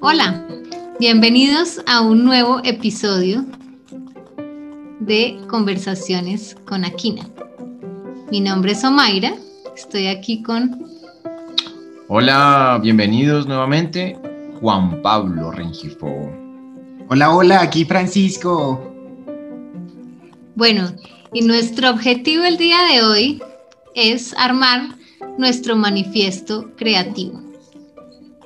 Hola, bienvenidos a un nuevo episodio de Conversaciones con Aquina. Mi nombre es Omaira, estoy aquí con... Hola, bienvenidos nuevamente, Juan Pablo Rengifo. Hola, hola, aquí Francisco. Bueno, y nuestro objetivo el día de hoy es armar nuestro manifiesto creativo.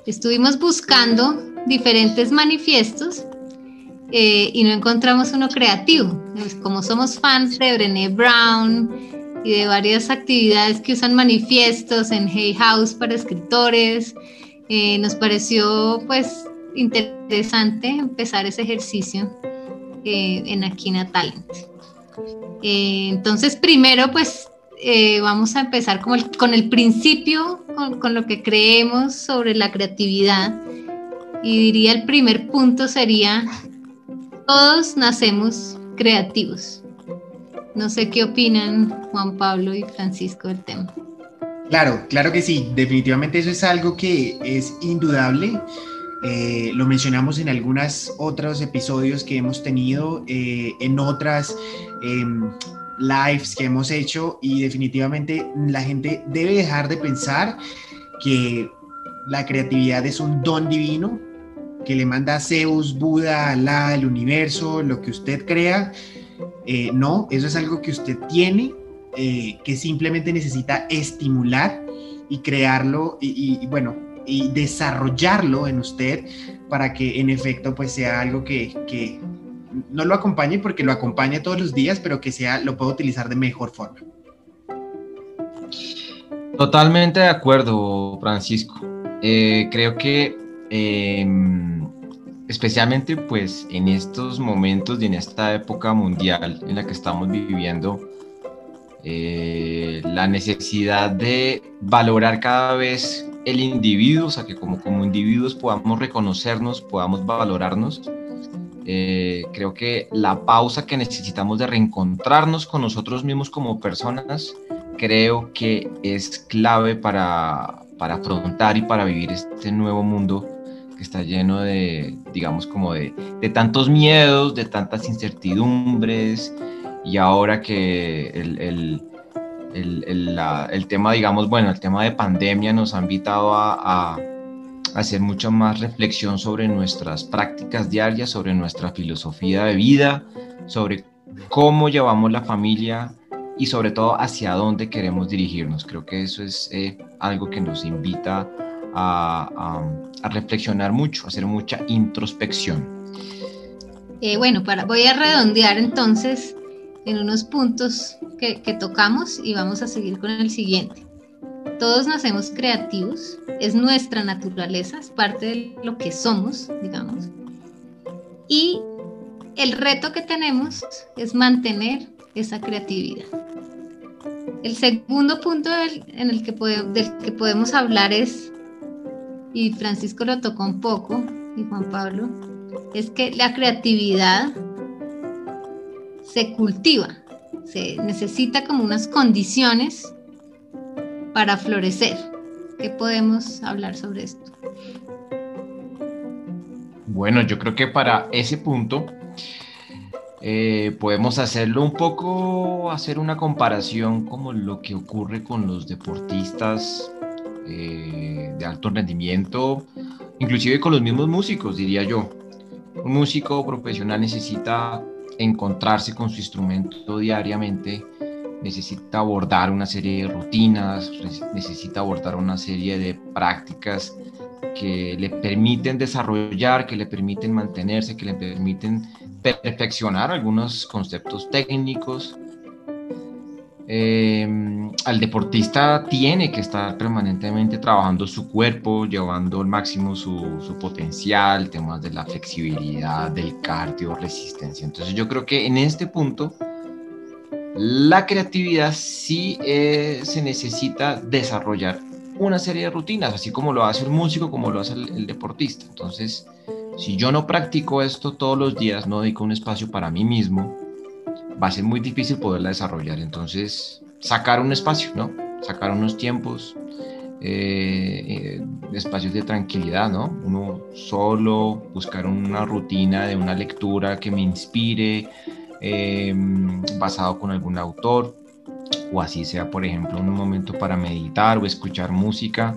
Estuvimos buscando diferentes manifiestos eh, y no encontramos uno creativo. Pues, como somos fans de Brené Brown y de varias actividades que usan manifiestos en Hay House para escritores, eh, nos pareció pues interesante empezar ese ejercicio eh, en Aquina Talent. entonces, primero pues vamos a empezar con el principio, con, con, lo que creemos sobre la creatividad y diría el primer punto sería, todos nacemos creativos. No sé qué opinan Juan Pablo y Francisco del tema. Claro, claro que sí, definitivamente eso es algo que es indudable. Eh, lo mencionamos en algunos otros episodios que hemos tenido, eh, en otras em, lives que hemos hecho y definitivamente la gente debe dejar de pensar que la creatividad es un don divino, que le manda Zeus, Buda, Alá, el universo, lo que usted crea. Eh, no, eso es algo que usted tiene, eh, que simplemente necesita estimular y crearlo y, bueno, y desarrollarlo en usted para que en efecto pues sea algo que no lo acompañe porque lo acompaña todos los días, pero que sea, lo pueda utilizar de mejor forma. Totalmente de acuerdo, Francisco. Eh, creo que Em, especialmente pues en estos momentos y en esta época mundial en la que estamos viviendo, eh, la necesidad de valorar cada vez el individuo, o sea, que como, como individuos podamos reconocernos, podamos valorarnos. Eh, creo que la pausa que necesitamos de reencontrarnos con nosotros mismos como personas, creo que es clave para, para afrontar y para vivir este nuevo mundo que está lleno de, digamos, como de, de tantos miedos, de tantas incertidumbres, y ahora que el, el, el, el, tema, digamos, bueno, el tema de pandemia nos ha invitado a, a hacer mucha más reflexión sobre nuestras prácticas diarias, sobre nuestra filosofía de vida, sobre cómo llevamos la familia y sobre todo hacia dónde queremos dirigirnos. Creo que eso es eh, algo que nos invita a, reflexionar mucho, a hacer mucha introspección. Eh, bueno, para, voy a redondear entonces en unos puntos que, que tocamos y vamos a seguir con el siguiente. Todos nacemos creativos, es nuestra naturaleza, es parte de lo que somos, digamos. Y el reto que tenemos es mantener esa creatividad. El segundo punto en el que que podemos hablar es y Francisco lo tocó un poco, y Juan Pablo, es que la creatividad se cultiva, se necesita como unas condiciones para florecer. ¿Qué podemos hablar sobre esto? Bueno, yo creo que para ese punto eh, podemos hacerlo un poco, hacer una comparación como lo que ocurre con los deportistas eh, de alto rendimiento, inclusive con los mismos músicos, diría yo. Un músico profesional necesita encontrarse con su instrumento diariamente, necesita abordar una serie de rutinas, necesita abordar una serie de prácticas que le permiten desarrollar, que le permiten mantenerse, que le permiten perfeccionar algunos conceptos técnicos eh, al deportista tiene que estar permanentemente trabajando su cuerpo, llevando al máximo su, su, potencial, temas de la flexibilidad, del cardio, resistencia. Entonces yo creo que en este punto la creatividad sí eh, se necesita desarrollar una serie de rutinas, así como lo hace el músico, como lo hace el, deportista. Entonces, si yo no practico esto todos los días, no dedico un espacio para mí mismo, va a ser muy difícil poderla desarrollar. Entonces, sacar un espacio, ¿no? sacar unos tiempos, eh, espacios de tranquilidad, ¿no? Uno solo, buscar una rutina de una lectura que me inspire, basado con algún autor, o así sea, por ejemplo, un momento para meditar o escuchar música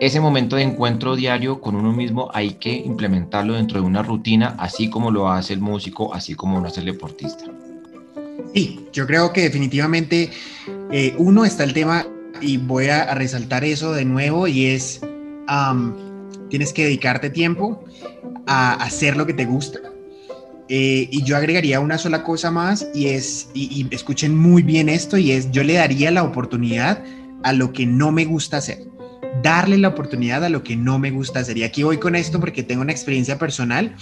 ese momento de encuentro diario con uno mismo hay que implementarlo dentro de una rutina, así como lo hace el músico, así como lo hace el deportista. Sí, yo creo que definitivamente eh, uno está el tema, y voy a, resaltar eso de nuevo, y es, tienes que dedicarte tiempo a hacer lo que te gusta. Eh, y yo agregaría una sola cosa más, y es, y escuchen muy bien esto, y es, yo le daría la oportunidad a lo que no me gusta hacer darle la oportunidad a lo que no me gusta hacer. Y aquí voy con esto porque tengo una experiencia personal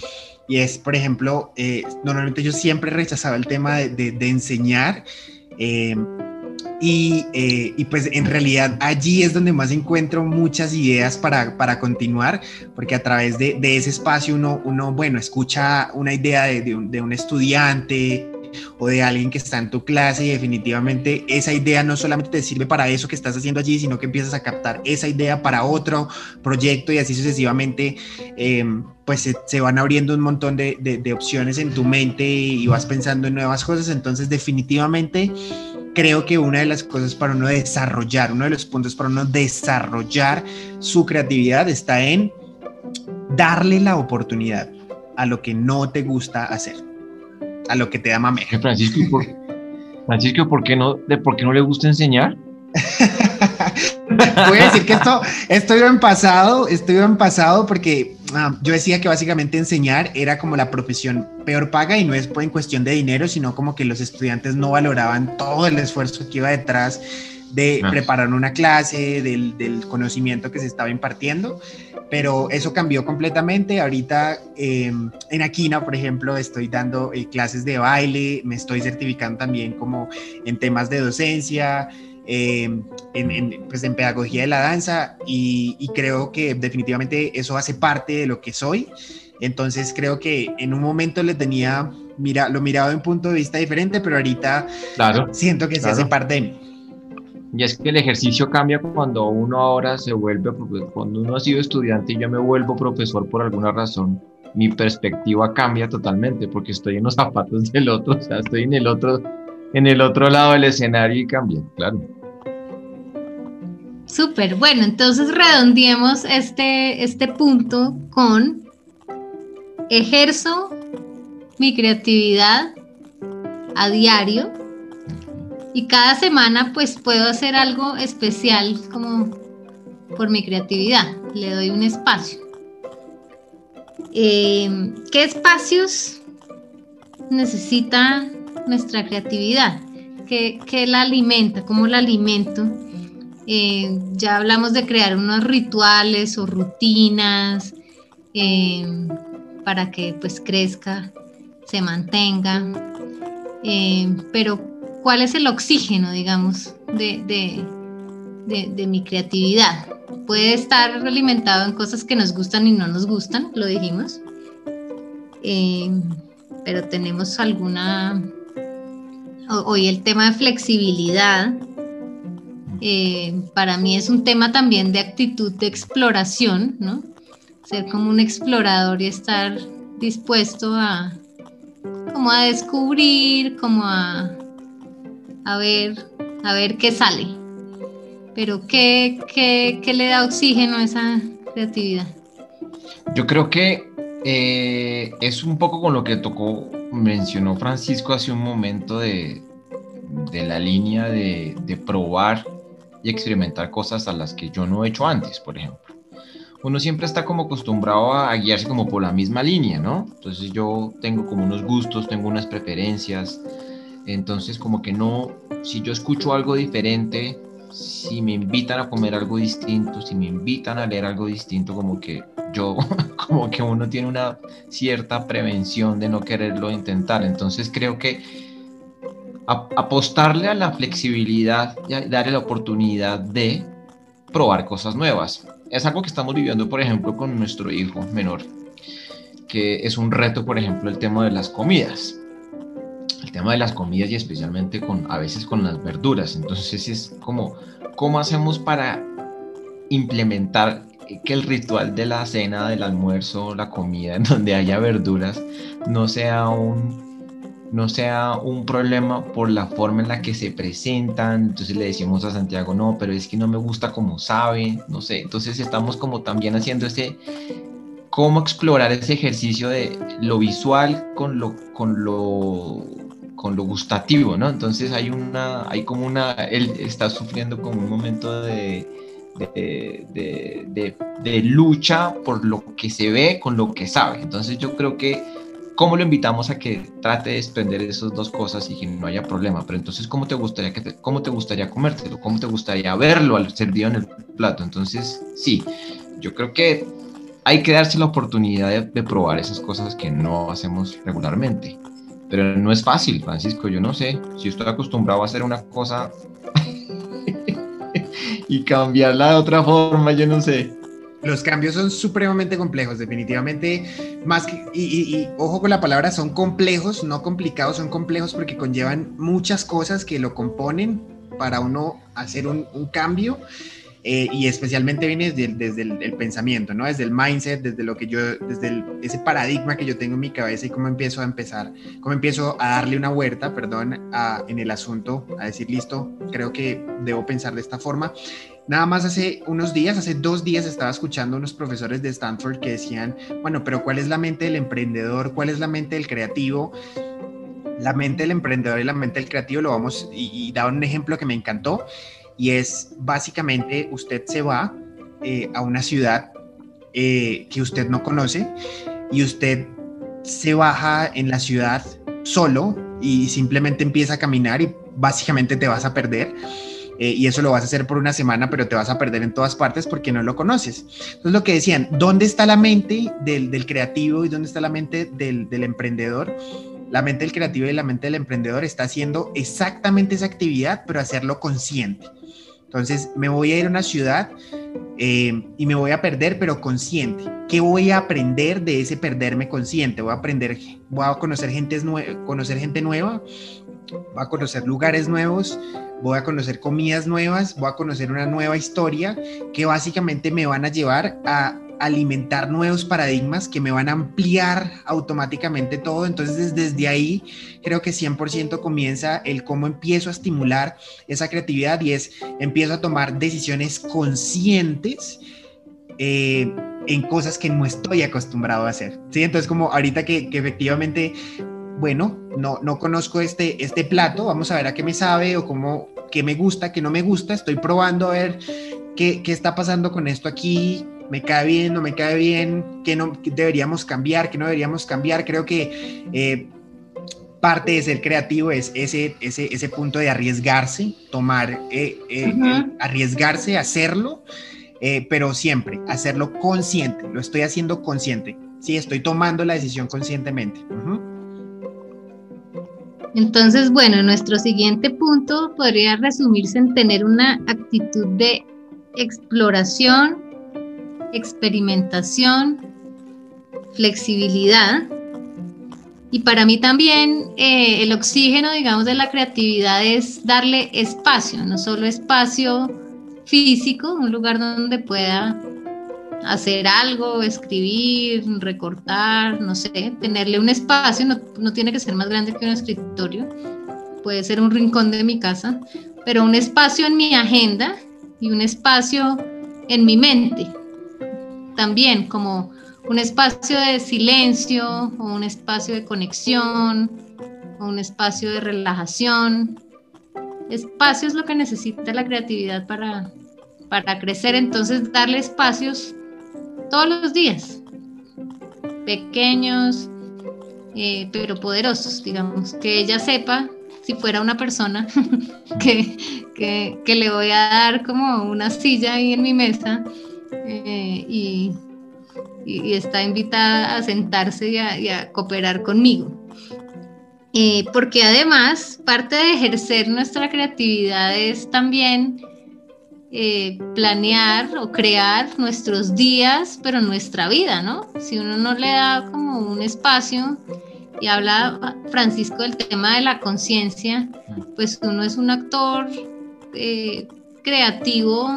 y es, por ejemplo, eh, normalmente yo siempre rechazaba el tema de, enseñar. Eh, eh, y, pues en realidad allí es donde más encuentro muchas ideas para, para continuar, porque a través de, de, ese espacio uno, uno, bueno, escucha una idea de, de, un, de un estudiante, o de alguien que está en tu clase y definitivamente esa idea no solamente te sirve para eso que estás haciendo allí, sino que empiezas a captar esa idea para otro proyecto y así sucesivamente, em, pues se, van abriendo un montón de, de, opciones en tu mente y vas pensando en nuevas cosas. Entonces definitivamente creo que una de las cosas para uno desarrollar, uno de los puntos para uno desarrollar su creatividad está en darle la oportunidad a lo que no te gusta hacer a lo que te da mame. Francisco, ¿por, Francisco, ¿por qué no, de por qué no le gusta enseñar? Voy a decir que esto, esto iba en pasado, esto iba en pasado porque ah, yo decía que básicamente enseñar era como la profesión peor paga y no es en cuestión de dinero, sino como que los estudiantes no valoraban todo el esfuerzo que iba detrás de ah. preparar una clase, del, del, conocimiento que se estaba impartiendo pero eso cambió completamente. Ahorita em, en Aquina, por ejemplo, estoy dando eh, clases de baile, me estoy certificando también como en temas de docencia, em, en, pues en, pedagogía de la danza y, creo que definitivamente eso hace parte de lo que soy. Entonces creo que en un momento le tenía, mira, lo mirado de un punto de vista diferente, pero ahorita siento que se hace parte de mí. Y es que el ejercicio cambia cuando uno ahora se vuelve, cuando uno ha sido estudiante y yo me vuelvo profesor por alguna razón, mi perspectiva cambia totalmente porque estoy en los zapatos del otro, o sea, estoy en el otro, en el otro lado del escenario y cambia, claro. Súper, bueno, entonces redondeemos este, este punto con ejerzo mi creatividad a diario y cada semana pues puedo hacer algo especial como por mi creatividad, le doy un espacio. Eh, ¿Qué espacios necesita nuestra creatividad? ¿Qué, la alimenta? ¿Cómo la alimento? Eh, ya hablamos de crear unos rituales o rutinas eh, para que pues crezca, se mantenga. pero cuál es el oxígeno, digamos, de, mi creatividad. Puede estar alimentado en cosas que nos gustan y no nos gustan, lo dijimos. Eh, pero tenemos alguna... Hoy el tema de flexibilidad, eh, para mí es un tema también de actitud de exploración, ¿no? Ser como un explorador y estar dispuesto a, como a descubrir, como a, a ver, a ver qué sale. Pero ¿qué, qué, le da oxígeno a esa creatividad? Yo creo que eh, es un poco con lo que tocó, mencionó Francisco hace un momento de, de la línea de, probar y experimentar cosas a las que yo no he hecho antes, por ejemplo. Uno siempre está como acostumbrado a guiarse como por la misma línea, ¿no? Entonces yo tengo como unos gustos, tengo unas preferencias, entonces como que no, si yo escucho algo diferente, si me invitan a comer algo distinto, si me invitan a leer algo distinto, como que yo, como que uno tiene una cierta prevención de no quererlo intentar. Entonces creo que apostarle a la flexibilidad y darle la oportunidad de probar cosas nuevas. Es algo que estamos viviendo, por ejemplo, con nuestro hijo menor, que es un reto, por ejemplo, el tema de las comidas tema de las comidas y especialmente con, a veces con las verduras. Entonces es como, ¿cómo hacemos para implementar que el ritual de la cena, del almuerzo, la comida, en donde haya verduras, no sea un no sea un problema por la forma en la que se presentan. Entonces le decimos a Santiago, no, pero es que no me gusta como sabe, no sé. Entonces estamos como también haciendo ese, cómo explorar ese ejercicio de lo visual con lo, con lo, con lo gustativo, ¿no? Entonces hay una, hay como una, él está sufriendo como un momento de, de, de, lucha por lo que se ve con lo que sabe. Entonces yo creo que, ¿cómo lo invitamos a que trate de desprender esas dos cosas y que no haya problema? Pero entonces, ¿cómo te gustaría, que cómo te gustaría comértelo? ¿Cómo te gustaría verlo al servido en el plato? Entonces, sí, yo creo que hay que darse la oportunidad de, probar esas cosas que no hacemos regularmente. Pero no es fácil, Francisco, yo no sé. Si estoy acostumbrado a hacer una cosa y cambiarla de otra forma, yo no sé. Los cambios son supremamente complejos, definitivamente. Más y, ojo con la palabra, son complejos, no complicados, son complejos porque conllevan muchas cosas que lo componen para uno hacer un, un cambio. Eh, y especialmente viene desde, el, pensamiento, ¿no? Desde el mindset, desde lo que yo, desde ese paradigma que yo tengo en mi cabeza y cómo empiezo a empezar, cómo empiezo a darle una vuelta, perdón, en el asunto, a decir, listo, creo que debo pensar de esta forma. Nada más hace unos días, hace dos días estaba escuchando unos profesores de Stanford que decían, bueno, pero ¿cuál es la mente del emprendedor? ¿Cuál es la mente del creativo? La mente del emprendedor y la mente del creativo lo vamos, y, y daban un ejemplo que me encantó, y es básicamente usted se va eh, a una ciudad eh, que usted no conoce y usted se baja en la ciudad solo y simplemente empieza a caminar y básicamente te vas a perder. Eh, y eso lo vas a hacer por una semana, pero te vas a perder en todas partes porque no lo conoces. Entonces lo que decían, ¿dónde está la mente del, creativo y dónde está la mente del, del emprendedor? La mente del creativo y la mente del emprendedor está haciendo exactamente esa actividad, pero hacerlo consciente. Entonces me voy a ir a una ciudad eh, y me voy a perder, pero consciente. ¿Qué voy a aprender de ese perderme consciente? Voy a aprender, voy a conocer conocer gente nueva, voy a conocer lugares nuevos, voy a conocer comidas nuevas, voy a conocer una nueva historia que básicamente me van a llevar a alimentar nuevos paradigmas que me van a ampliar automáticamente todo. Entonces desde ahí creo que 100% comienza el cómo empiezo a estimular esa creatividad y es empiezo a tomar decisiones conscientes. Eh, en cosas que no estoy acostumbrado a hacer. ¿sí? Entonces, como ahorita que, efectivamente, bueno, no, no conozco este, este plato, vamos a ver a qué me sabe o cómo, qué me gusta, qué no me gusta, estoy probando a ver qué, qué está pasando con esto aquí, me cae bien, no me cae bien, qué, no, deberíamos cambiar, qué no deberíamos cambiar. Creo que eh, parte de ser creativo es ese, ese, ese punto de arriesgarse, tomar, eh, eh, arriesgarse, hacerlo, pero siempre hacerlo consciente, lo estoy haciendo consciente, sí, estoy tomando la decisión conscientemente. Entonces, bueno, nuestro siguiente punto podría resumirse en tener una actitud de exploración, experimentación, flexibilidad. Y para mí también eh, el oxígeno, digamos, de la creatividad es darle espacio, no solo espacio físico, un lugar donde pueda hacer algo, escribir, recortar, no sé, tenerle un espacio, no, no tiene que ser más grande que un escritorio, puede ser un rincón de mi casa, pero un espacio en mi agenda y un espacio en mi mente, también como un espacio de silencio o un espacio de conexión o un espacio de relajación. Espacio es lo que necesita la creatividad para, para crecer, entonces darle espacios todos los días, pequeños, eh, pero poderosos, digamos, que ella sepa, si fuera una persona, que, que, le voy a dar como una silla ahí en mi mesa eh, y, está invitada a sentarse y a, cooperar conmigo. Eh, porque además, parte de ejercer nuestra creatividad es también eh, planear o crear nuestros días, pero nuestra vida, ¿no? Si uno no le da como un espacio y habla Francisco del tema de la conciencia, pues uno es un actor eh, creativo,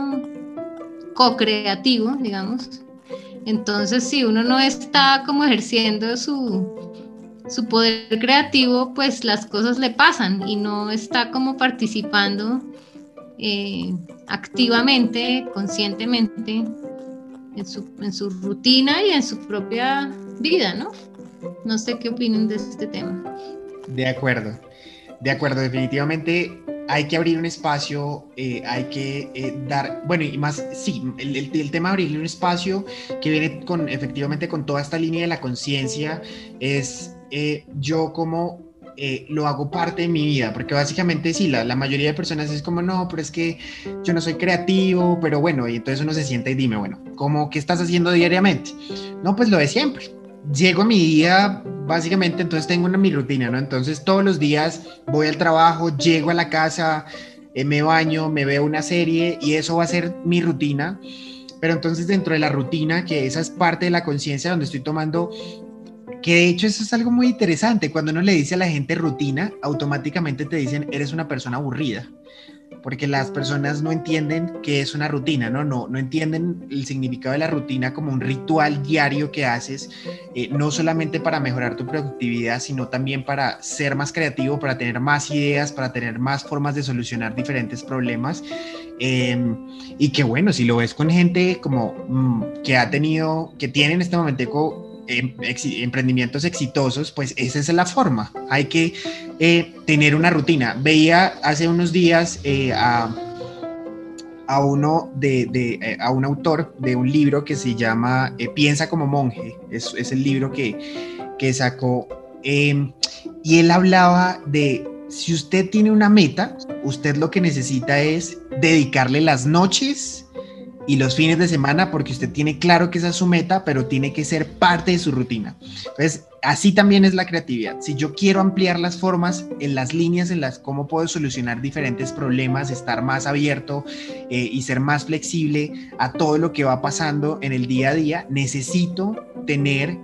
co-creativo, digamos. Entonces, si uno no está como ejerciendo su, su poder creativo, pues las cosas le pasan y no está como participando eh, activamente, conscientemente en su, rutina y en su propia vida, ¿no? No sé qué opinan de este tema. De acuerdo, de acuerdo, definitivamente hay que abrir un espacio, eh, hay que eh, dar, bueno, y más, sí, el, tema de abrirle un espacio que viene con, efectivamente, con toda esta línea de la conciencia, es yo como lo hago parte de mi vida, porque básicamente sí, la, la, mayoría de personas es como, no, pero es que yo no soy creativo, pero bueno, y entonces uno se sienta y dime, bueno, ¿cómo, qué estás haciendo diariamente? No, pues lo de siempre, llego a mi día, básicamente, entonces tengo una mi rutina, ¿no? Entonces todos los días voy al trabajo, llego a la casa, eh, me baño, me veo una serie y eso va a ser mi rutina. Pero entonces dentro de la rutina, que esa es parte de la conciencia donde estoy tomando, que de hecho eso es algo muy interesante, cuando uno le dice a la gente rutina, automáticamente te dicen, eres una persona aburrida porque las personas no entienden qué es una rutina, ¿no? No, no entienden el significado de la rutina como un ritual diario que haces, eh, no solamente para mejorar tu productividad, sino también para ser más creativo, para tener más ideas, para tener más formas de solucionar diferentes problemas. Em, y que bueno, si lo ves con gente como mm, que ha tenido, que tiene en este momento emprendimientos exitosos, pues esa es la forma. Hay que eh, tener una rutina. Veía hace unos días eh, a, a, uno de, de eh, a un autor de un libro que se llama Piensa como monje. Es, es el libro que, que sacó. Em, y él hablaba de si usted tiene una meta, usted lo que necesita es dedicarle las noches y los fines de semana porque usted tiene claro que esa es su meta, pero tiene que ser parte de su rutina. Entonces, así también es la creatividad. Si yo quiero ampliar las formas en las líneas en las cómo puedo solucionar diferentes problemas, estar más abierto eh, y ser más flexible a todo lo que va pasando en el día a día, necesito tener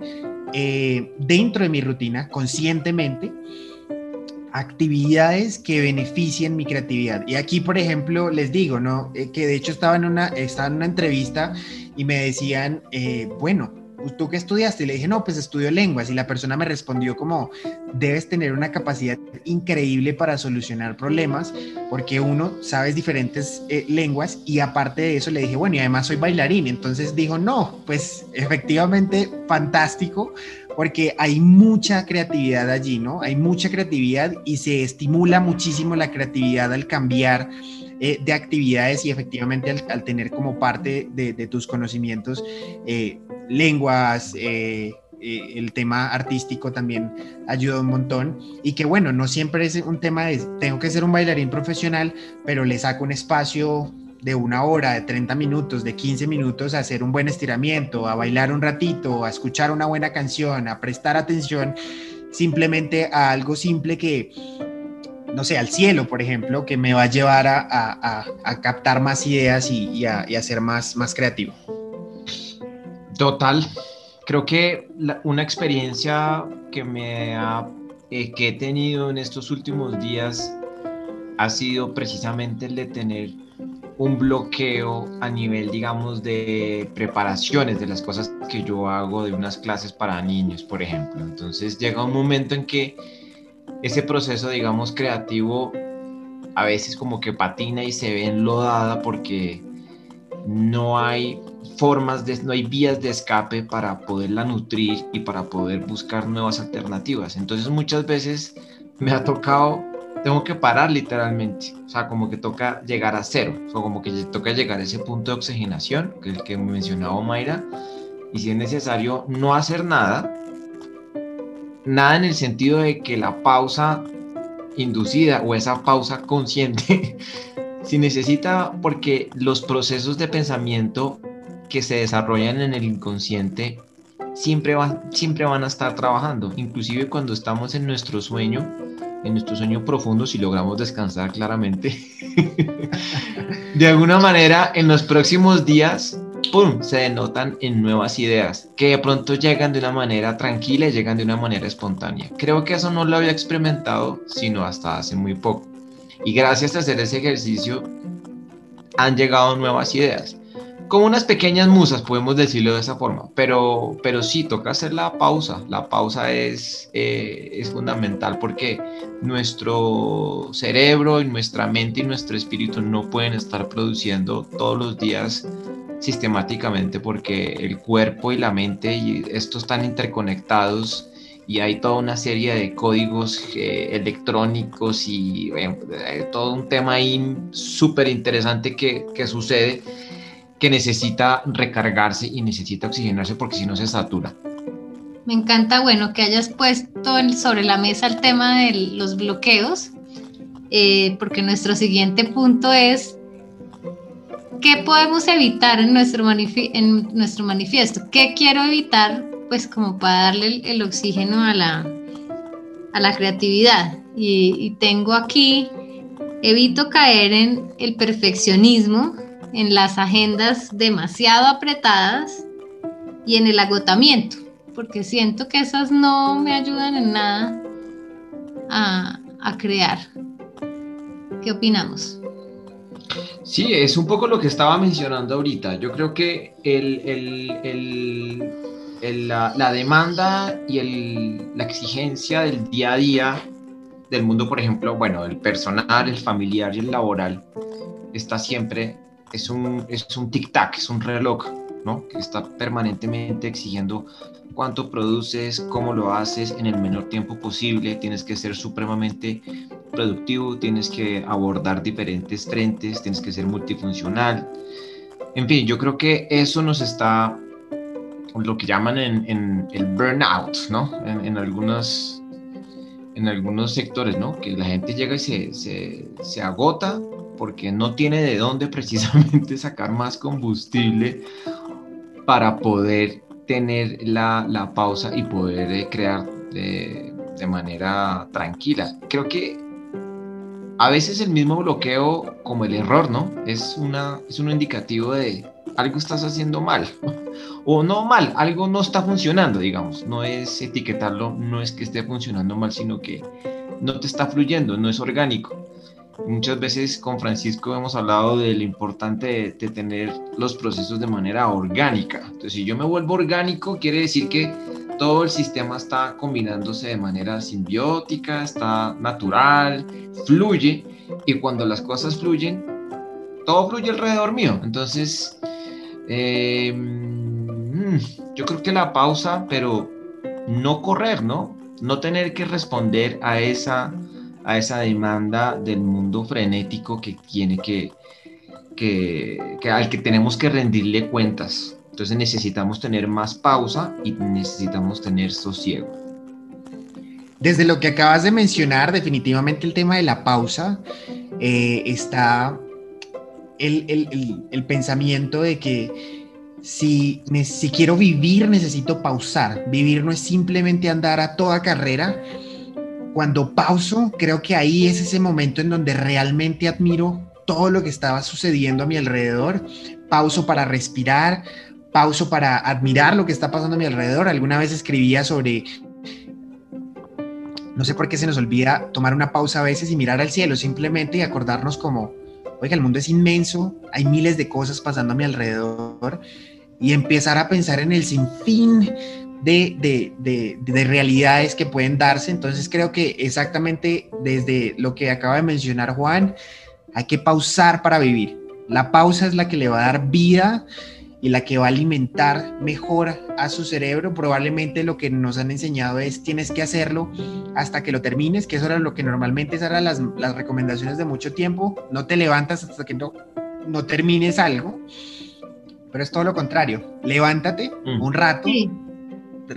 eh, dentro de mi rutina conscientemente actividades que beneficien mi creatividad. Y aquí, por ejemplo, les digo, ¿no? Eh, que de hecho estaba en una, estaba en una entrevista y me decían, eh, bueno, ¿tú qué estudiaste? Y le dije, no, pues estudio lenguas. Y la persona me respondió como, debes tener una capacidad increíble para solucionar problemas, porque uno, sabes diferentes eh, lenguas y aparte de eso le dije, bueno, y además soy bailarín. Entonces dijo, no, pues efectivamente fantástico, porque hay mucha creatividad allí, ¿no? Hay mucha creatividad y se estimula muchísimo la creatividad al cambiar eh, de actividades y efectivamente al, tener como parte de, tus conocimientos eh, lenguas, eh, el tema artístico también ayuda un montón y que bueno, no siempre es un tema de tengo que ser un bailarín profesional, pero le saco un espacio de una hora, de 30 minutos, de 15 minutos a hacer un buen estiramiento, a bailar un ratito, a escuchar una buena canción, a prestar atención simplemente a algo simple que, no sé, al cielo, por ejemplo, que me va a llevar a, captar más ideas y, a, ser más, más creativo. Total. Creo que una experiencia que me ha, eh, que he tenido en estos últimos días ha sido precisamente el de tener un bloqueo a nivel, digamos, de preparaciones de las cosas que yo hago de unas clases para niños, por ejemplo. Entonces llega un momento en que ese proceso, digamos, creativo a veces como que patina y se ve enlodada porque no hay formas, de, no hay vías de escape para poderla nutrir y para poder buscar nuevas alternativas. Entonces muchas veces me ha tocado tengo que parar literalmente. O sea, como que toca llegar a cero. O como que toca llegar a ese punto de oxigenación, que es el que mencionaba Mayra. Y si es necesario no hacer nada, nada en el sentido de que la pausa inducida o esa pausa consciente, si necesita, porque los procesos de pensamiento que se desarrollan en el inconsciente siempre, van, siempre van a estar trabajando, inclusive cuando estamos en nuestro sueño en nuestro sueño profundo si logramos descansar claramente. de alguna manera, en los próximos días se denotan en nuevas ideas, que de pronto llegan de una manera tranquila y llegan de una manera espontánea. Creo que eso no lo había experimentado sino hasta hace muy poco. Y gracias a hacer ese ejercicio han llegado nuevas ideas como unas pequeñas musas, podemos decirlo de esa forma, pero, pero sí, toca hacer la pausa. La pausa es, eh, es fundamental porque nuestro cerebro y nuestra mente y nuestro espíritu no pueden estar produciendo todos los días sistemáticamente porque el cuerpo y la mente y estos están interconectados y hay toda una serie de códigos eh, electrónicos y eh, todo un tema ahí súper interesante que, que sucede que necesita recargarse y necesita oxigenarse porque si no se satura. Me encanta, bueno, que hayas puesto sobre la mesa el tema de los bloqueos, eh, porque nuestro siguiente punto es qué podemos evitar en nuestro, en nuestro manifiesto, qué quiero evitar, pues como para darle el, oxígeno a la, a la creatividad. y tengo aquí, evito caer en el perfeccionismo, en las agendas demasiado apretadas y en el agotamiento, porque siento que esas no me ayudan en nada a, crear. ¿Qué opinamos? Sí, es un poco lo que estaba mencionando ahorita. Yo creo que la, demanda y la exigencia del día a día del mundo, por ejemplo, bueno, el personal, el familiar y el laboral, está siempre es un, es un tic-tac, es un reloj, ¿no? Que está permanentemente exigiendo cuánto produces, cómo lo haces en el menor tiempo posible, tienes que ser supremamente productivo, tienes que abordar diferentes frentes, tienes que ser multifuncional. En fin, yo creo que eso nos está, lo que llaman en, el burnout, ¿no? En, en, algunos, en algunos sectores, ¿no? Que la gente llega y se, se, se agota porque no tiene de dónde precisamente sacar más combustible para poder tener la, pausa y poder eh, crear de, manera tranquila. Creo que a veces el mismo bloqueo como el error, ¿no? Es, una, es un indicativo de algo estás haciendo mal o no mal, algo no está funcionando, digamos. No es etiquetarlo, no es que esté funcionando mal, sino que no te está fluyendo, no es orgánico. Muchas veces con Francisco hemos hablado de lo importante de, tener los procesos de manera orgánica. Entonces, si yo me vuelvo orgánico, quiere decir que todo el sistema está combinándose de manera simbiótica, está natural, fluye, y cuando las cosas fluyen, todo fluye alrededor mío. Entonces, em, yo creo que la pausa, pero no correr, ¿no? No tener que responder a esa a esa demanda del mundo frenético que tiene que, que, al que tenemos que rendirle cuentas. Entonces necesitamos tener más pausa y necesitamos tener sosiego. Desde lo que acabas de mencionar, definitivamente el tema de la pausa eh, está el, el, el, pensamiento de que si, si quiero vivir necesito pausar. Vivir no es simplemente andar a toda carrera, cuando pauso, creo que ahí es ese momento en donde realmente admiro todo lo que estaba sucediendo a mi alrededor. Pauso para respirar, pauso para admirar lo que está pasando a mi alrededor. Alguna vez escribía sobre, no sé por qué se nos olvida tomar una pausa a veces y mirar al cielo simplemente y acordarnos como, oiga, el mundo es inmenso, hay miles de cosas pasando a mi alrededor y empezar a pensar en el sinfín de, realidades que pueden darse. Entonces creo que exactamente desde lo que acaba de mencionar Juan, hay que pausar para vivir. La pausa es la que le va a dar vida y la que va a alimentar mejor a su cerebro. Probablemente lo que nos han enseñado es tienes que hacerlo hasta que lo termines, que eso era lo que normalmente eran las, las recomendaciones de mucho tiempo. No te levantas hasta que no, no termines algo. Pero es todo lo contrario. Levántate mm. un rato,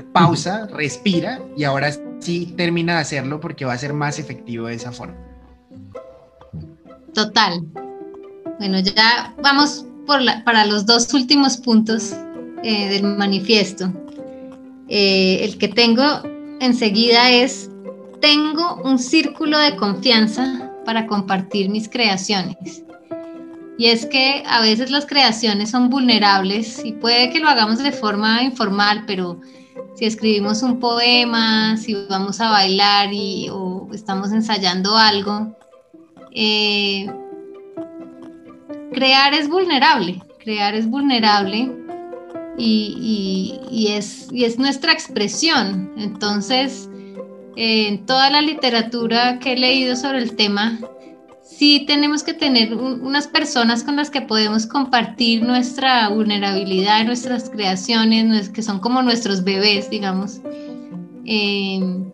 pausa, respira y ahora sí termina de hacerlo porque va a ser más efectivo de esa forma. Total. Bueno, ya vamos por para los dos últimos puntos eh, del manifiesto. Eh, el que tengo enseguida es, tengo un círculo de confianza para compartir mis creaciones. Y es que a veces las creaciones son vulnerables y puede que lo hagamos de forma informal, pero si escribimos un poema, si vamos a bailar y, o estamos ensayando algo, eh, crear es vulnerable, crear es vulnerable y, es, es, nuestra expresión. Entonces, en toda la literatura que he leído sobre el tema, sí tenemos que tener unas personas con las que podemos compartir nuestra vulnerabilidad, nuestras creaciones, que son como nuestros bebés, digamos, en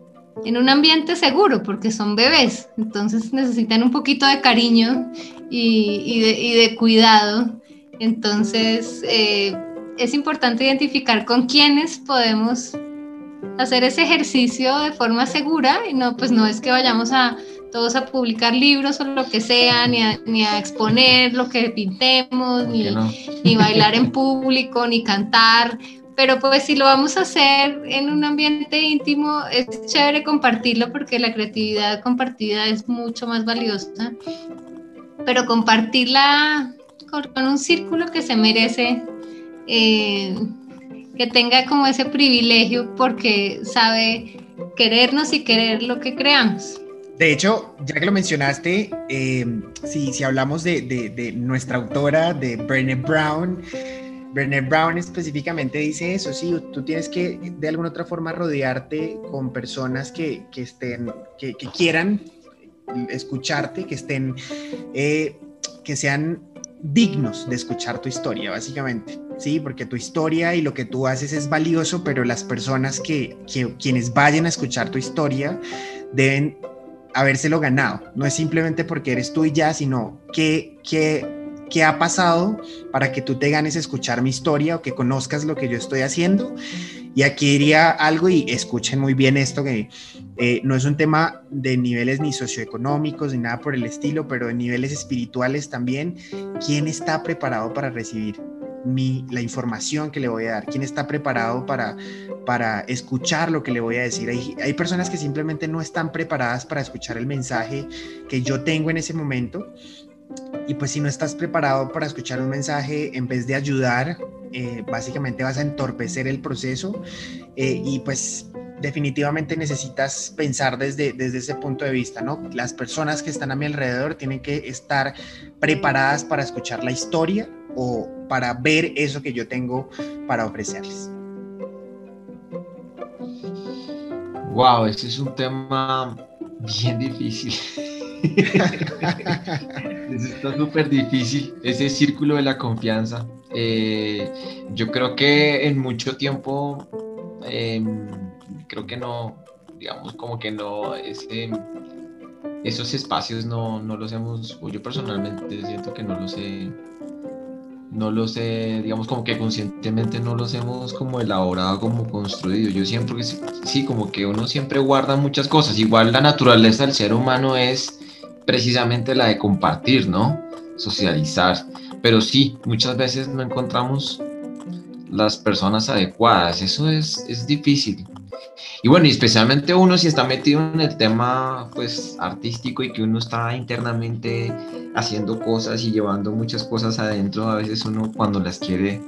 un ambiente seguro, porque son bebés, entonces necesitan un poquito de cariño y, de, cuidado. Entonces, eh, es importante identificar con quiénes podemos hacer ese ejercicio de forma segura y no, pues no es que vayamos a todos a publicar libros o lo que sea, ni a, ni a exponer lo que pintemos, ni, ni bailar en público, ni cantar. Pero pues si lo vamos a hacer en un ambiente íntimo, es chévere compartirlo porque la creatividad compartida es mucho más valiosa. Pero compartirla con, un círculo que se merece, eh, que tenga como ese privilegio porque sabe querernos y querer lo que creamos. De hecho, ya que lo mencionaste, eh, si, hablamos de, nuestra autora, de Brené Brown, Brené Brown específicamente dice eso, sí, tú tienes que de alguna otra forma rodearte con personas que, estén, que, quieran escucharte, que estén, eh, que sean dignos de escuchar tu historia, básicamente, sí, porque tu historia y lo que tú haces es valioso, pero las personas que, que quienes vayan a escuchar tu historia deben habérselo ganado. No es simplemente porque eres tú y ya, sino que, qué ha pasado para que tú te ganes escuchar mi historia o que conozcas lo que yo estoy haciendo. Y aquí diría algo y escuchen muy bien esto, que eh, no es un tema de niveles ni socioeconómicos ni nada por el estilo, pero de niveles espirituales también. ¿Quién está preparado para recibir la información que le voy a dar? ¿Quién está preparado para, para escuchar lo que le voy a decir? Hay, hay personas que simplemente no están preparadas para escuchar el mensaje que yo tengo en ese momento. Y pues si no estás preparado para escuchar un mensaje, en vez de ayudar, eh, básicamente vas a entorpecer el proceso eh, y pues definitivamente necesitas pensar desde, desde ese punto de vista, ¿no? Las personas que están a mi alrededor tienen que estar preparadas para escuchar la historia o para ver eso que yo tengo para ofrecerles. Wow, ese es un tema bien difícil. Está súper difícil, ese círculo de la confianza. Eh, yo creo que en mucho tiempo, em, creo que no, digamos, como que no, ese, esos espacios no, no los hemos, o yo personalmente siento que no los he no los he, digamos, como que conscientemente no los hemos como elaborado, como construido. Yo siempre, sí, como que uno siempre guarda muchas cosas. Igual la naturaleza del ser humano es precisamente la de compartir, ¿no? Socializar. Pero sí, muchas veces no encontramos las personas adecuadas. Eso es, es difícil. Y bueno, especialmente uno si está metido en el tema pues artístico y que uno está internamente haciendo cosas y llevando muchas cosas adentro, a veces uno cuando las quiere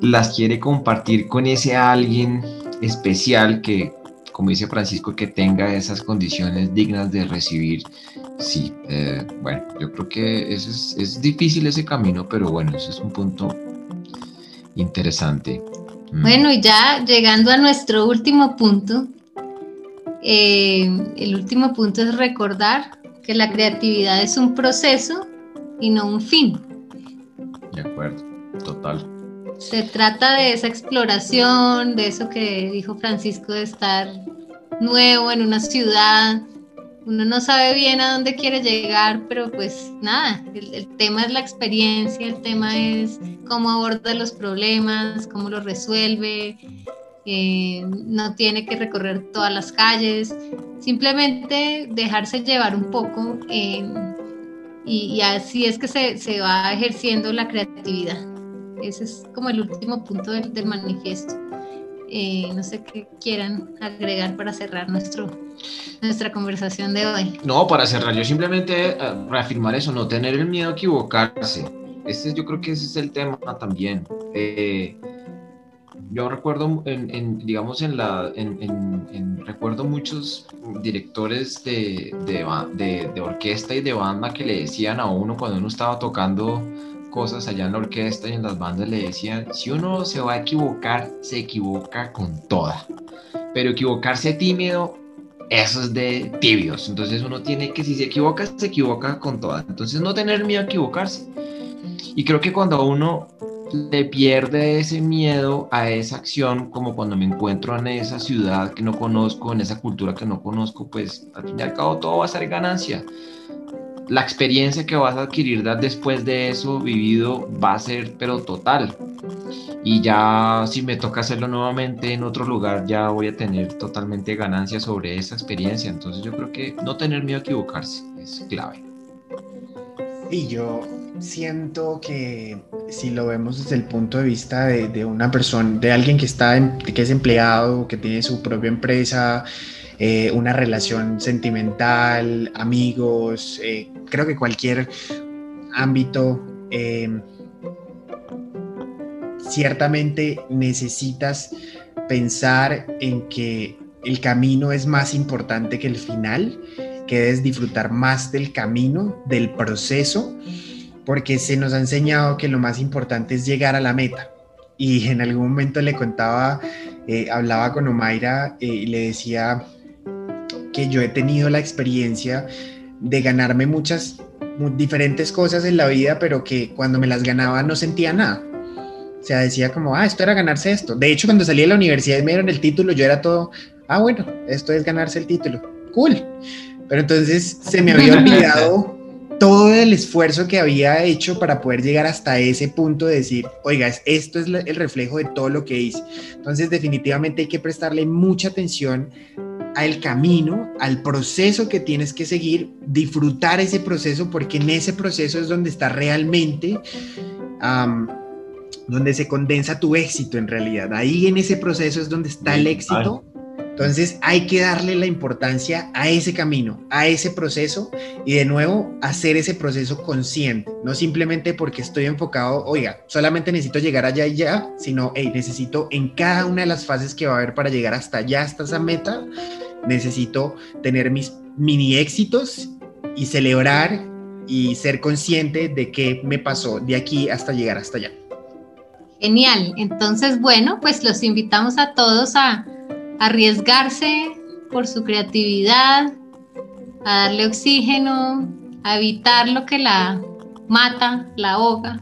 las quiere compartir con ese alguien especial que como dice Francisco que tenga esas condiciones dignas de recibir. Sí, eh, bueno, yo creo que eso es, es difícil ese camino, pero bueno, ese es un punto interesante. Mm. Bueno, y ya llegando a nuestro último punto, eh, el último punto es recordar que la creatividad es un proceso y no un fin. De acuerdo, total. Se trata de esa exploración, de eso que dijo Francisco, de estar nuevo en una ciudad, uno no sabe bien a dónde quiere llegar, pero pues nada, el, tema es la experiencia, el tema es cómo aborda los problemas, cómo los resuelve, eh, no tiene que recorrer todas las calles, simplemente dejarse llevar un poco eh, y, así es que se, va ejerciendo la creatividad. Ese es como el último punto del, del manifiesto. Eh, no sé qué quieran agregar para cerrar nuestro, nuestra conversación de hoy. No, para cerrar, yo simplemente eh, reafirmar eso, no tener el miedo a equivocarse. Este, yo creo que ese es el tema también. Eh, yo recuerdo, en, digamos, en la, en, recuerdo muchos directores de, de, de, orquesta y de banda que le decían a uno cuando uno estaba tocando cosas allá en la orquesta y en las bandas, le decían, si uno se va a equivocar, se equivoca con toda. Pero equivocarse tímido, eso es de tibios. Entonces uno tiene que, si se equivoca, se equivoca con toda. Entonces no tener miedo a equivocarse. Y creo que cuando uno le pierde ese miedo a esa acción, como cuando me encuentro en esa ciudad que no conozco, en esa cultura que no conozco, pues al fin y al cabo todo va a ser ganancia. La experiencia que vas a adquirir después de eso vivido va a ser pero total. Y ya si me toca hacerlo nuevamente en otro lugar, ya voy a tener totalmente ganancia sobre esa experiencia. Entonces yo creo que no tener miedo a equivocarse es clave. Y yo siento que si lo vemos desde el punto de vista de, una persona, de alguien que está, que es empleado, que tiene su propia empresa, eh, una relación sentimental, amigos, eh, creo que cualquier ámbito, eh, ciertamente necesitas pensar en que el camino es más importante que el final, que debes disfrutar más del camino, del proceso porque se nos ha enseñado que lo más importante es llegar a la meta. Y en algún momento le contaba, hablaba con Omaira y le decía que yo he tenido la experiencia de ganarme muchas diferentes cosas en la vida, pero que cuando me las ganaba no sentía nada. O sea, decía como, ah, esto era ganarse esto. De hecho, cuando salí de la universidad me dieron el título, yo era todo, ah, bueno, esto es ganarse el título. Cool. Pero entonces se me había olvidado todo el esfuerzo que había hecho para poder llegar hasta ese punto de decir, oiga, esto es el reflejo de todo lo que hice. Entonces, definitivamente hay que prestarle mucha atención al camino, al proceso que tienes que seguir, disfrutar ese proceso, porque en ese proceso es donde está realmente, donde se condensa tu éxito en realidad. Ahí en ese proceso es donde está el éxito entonces hay que darle la importancia a ese camino, a ese proceso y de nuevo hacer ese proceso consciente, no simplemente porque estoy enfocado, oiga, solamente necesito llegar allá y ya, sino, hey, necesito en cada una de las fases que va a haber para llegar hasta allá, hasta esa meta, necesito tener mis mini éxitos y celebrar y ser consciente de qué me pasó de aquí hasta llegar hasta allá. Genial, entonces bueno, pues los invitamos a todos a arriesgarse por su creatividad, a darle oxígeno, a evitar lo que la mata, la ahoga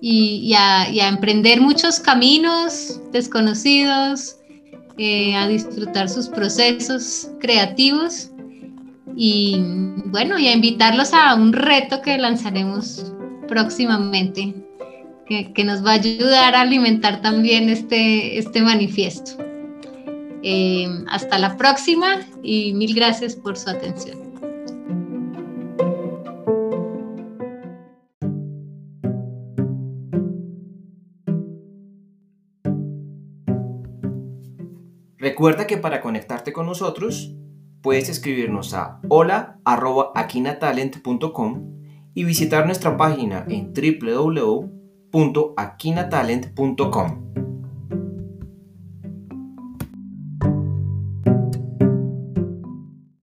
y, a, emprender muchos caminos desconocidos, eh, a disfrutar sus procesos creativos y bueno, y a invitarlos a un reto que lanzaremos próximamente, que, que nos va a ayudar a alimentar también este, este manifiesto. Eh, hasta la próxima y mil gracias por su atención. Recuerda que para conectarte con nosotros puedes escribirnos a hola.aquinatalent.com y visitar nuestra página en www.aquinatalent.com.